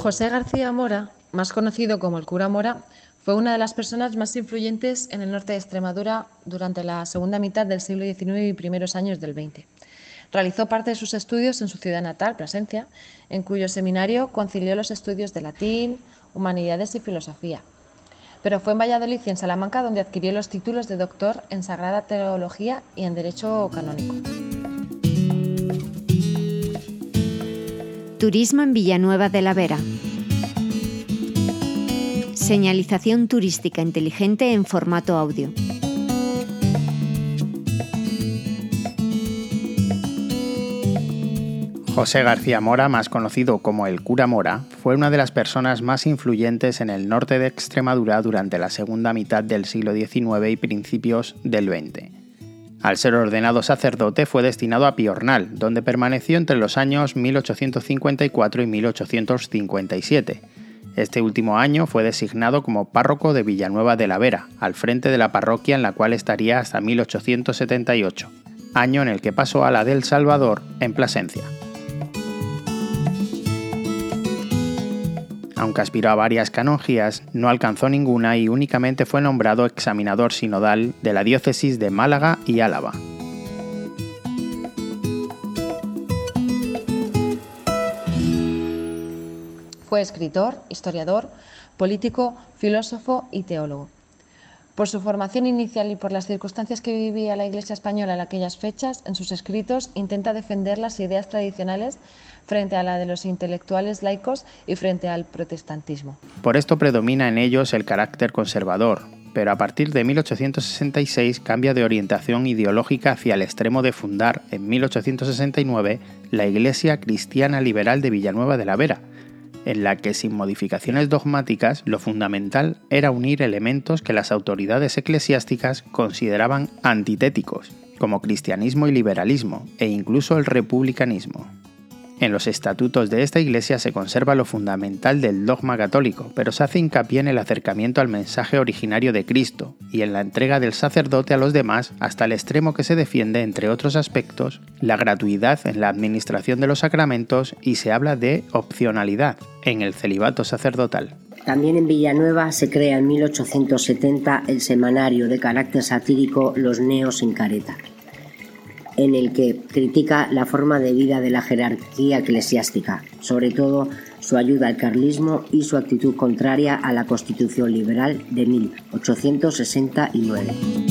José García Mora, más conocido como el cura Mora, fue una de las personas más influyentes en el norte de Extremadura durante la segunda mitad del siglo XIX y primeros años del XX. Realizó parte de sus estudios en su ciudad natal, Plasencia, en cuyo seminario concilió los estudios de latín, humanidades y filosofía. Pero fue en Valladolid y en Salamanca donde adquirió los títulos de doctor en Sagrada Teología y en Derecho Canónico. Turismo en Villanueva de la Vera. Señalización turística inteligente en formato audio. José García Mora, más conocido como el cura Mora, fue una de las personas más influyentes en el norte de Extremadura durante la segunda mitad del siglo XIX y principios del XX. Al ser ordenado sacerdote fue destinado a Piornal, donde permaneció entre los años 1854 y 1857. Este último año fue designado como párroco de Villanueva de la Vera, al frente de la parroquia en la cual estaría hasta 1878, año en el que pasó a la del Salvador en Plasencia. Aunque aspiró a varias canonjías, no alcanzó ninguna y únicamente fue nombrado examinador sinodal de la diócesis de Málaga y Álava. Fue escritor, historiador, político, filósofo y teólogo. Por su formación inicial y por las circunstancias que vivía la Iglesia española en aquellas fechas, en sus escritos intenta defender las ideas tradicionales frente a la de los intelectuales laicos y frente al protestantismo. Por esto predomina en ellos el carácter conservador, pero a partir de 1866 cambia de orientación ideológica hacia el extremo de fundar en 1869 la Iglesia Cristiana Liberal de Villanueva de la Vera, en la que sin modificaciones dogmáticas lo fundamental era unir elementos que las autoridades eclesiásticas consideraban antitéticos, como cristianismo y liberalismo, e incluso el republicanismo. En los estatutos de esta iglesia se conserva lo fundamental del dogma católico, pero se hace hincapié en el acercamiento al mensaje originario de Cristo y en la entrega del sacerdote a los demás hasta el extremo que se defiende, entre otros aspectos, la gratuidad en la administración de los sacramentos y se habla de opcionalidad en el celibato sacerdotal. También en Villanueva se crea en 1870 el semanario de carácter satírico Los Neos en Careta en el que critica la forma de vida de la jerarquía eclesiástica, sobre todo su ayuda al carlismo y su actitud contraria a la Constitución liberal de 1869.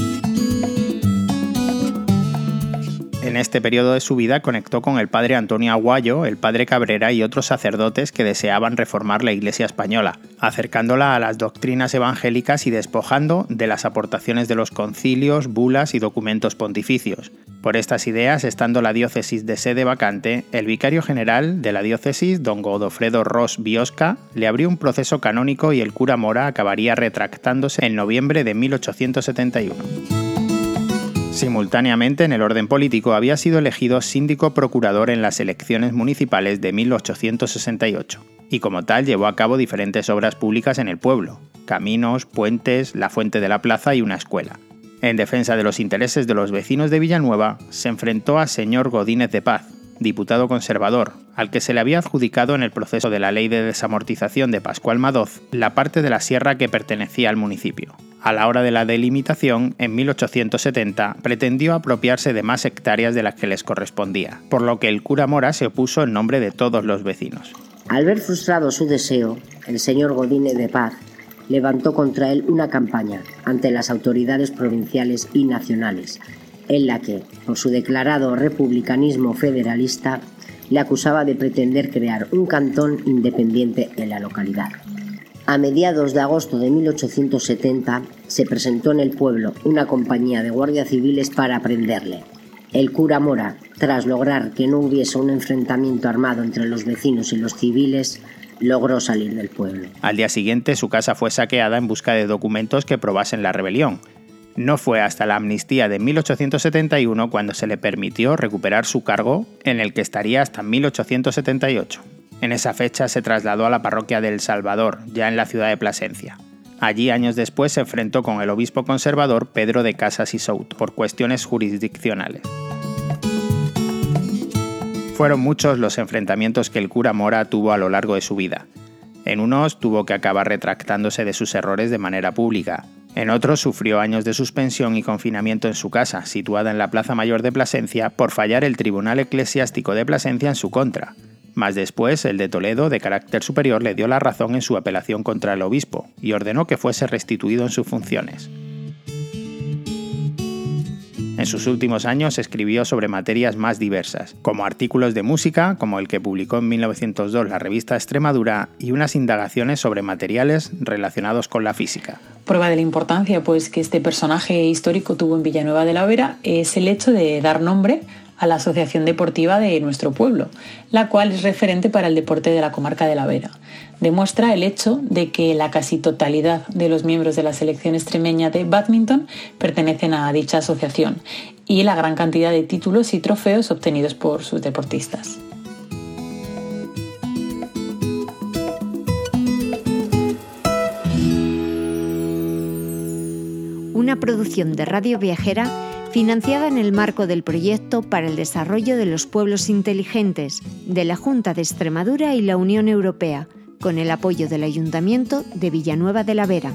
En este periodo de su vida conectó con el padre Antonio Aguayo, el padre Cabrera y otros sacerdotes que deseaban reformar la Iglesia española, acercándola a las doctrinas evangélicas y despojando de las aportaciones de los concilios, bulas y documentos pontificios. Por estas ideas, estando la diócesis de sede vacante, el vicario general de la diócesis, don Godofredo Ross Biosca, le abrió un proceso canónico y el cura Mora acabaría retractándose en noviembre de 1871. Simultáneamente, en el orden político había sido elegido síndico procurador en las elecciones municipales de 1868, y como tal llevó a cabo diferentes obras públicas en el pueblo, caminos, puentes, la fuente de la plaza y una escuela. En defensa de los intereses de los vecinos de Villanueva, se enfrentó a señor Godínez de Paz, diputado conservador, al que se le había adjudicado en el proceso de la ley de desamortización de Pascual Madoz la parte de la sierra que pertenecía al municipio a la hora de la delimitación, en 1870, pretendió apropiarse de más hectáreas de las que les correspondía, por lo que el cura Mora se opuso en nombre de todos los vecinos. Al ver frustrado su deseo, el señor Godine de Paz levantó contra él una campaña ante las autoridades provinciales y nacionales, en la que, por su declarado republicanismo federalista, le acusaba de pretender crear un cantón independiente en la localidad. A mediados de agosto de 1870 se presentó en el pueblo una compañía de guardias civiles para prenderle. El cura Mora, tras lograr que no hubiese un enfrentamiento armado entre los vecinos y los civiles, logró salir del pueblo. Al día siguiente su casa fue saqueada en busca de documentos que probasen la rebelión. No fue hasta la amnistía de 1871 cuando se le permitió recuperar su cargo, en el que estaría hasta 1878. En esa fecha se trasladó a la parroquia del Salvador, ya en la ciudad de Plasencia. Allí años después se enfrentó con el obispo conservador Pedro de Casas y Souto por cuestiones jurisdiccionales. Fueron muchos los enfrentamientos que el cura Mora tuvo a lo largo de su vida. En unos tuvo que acabar retractándose de sus errores de manera pública. En otros sufrió años de suspensión y confinamiento en su casa, situada en la Plaza Mayor de Plasencia, por fallar el Tribunal Eclesiástico de Plasencia en su contra. Más después, el de Toledo, de carácter superior, le dio la razón en su apelación contra el obispo y ordenó que fuese restituido en sus funciones. En sus últimos años escribió sobre materias más diversas, como artículos de música, como el que publicó en 1902 la revista Extremadura, y unas indagaciones sobre materiales relacionados con la física. Prueba de la importancia pues, que este personaje histórico tuvo en Villanueva de la Vera es el hecho de dar nombre a la Asociación Deportiva de nuestro pueblo, la cual es referente para el deporte de la comarca de la Vera. Demuestra el hecho de que la casi totalidad de los miembros de la selección extremeña de badminton pertenecen a dicha asociación y la gran cantidad de títulos y trofeos obtenidos por sus deportistas. Una producción de Radio Viajera financiada en el marco del proyecto para el desarrollo de los pueblos inteligentes de la Junta de Extremadura y la Unión Europea, con el apoyo del Ayuntamiento de Villanueva de la Vera.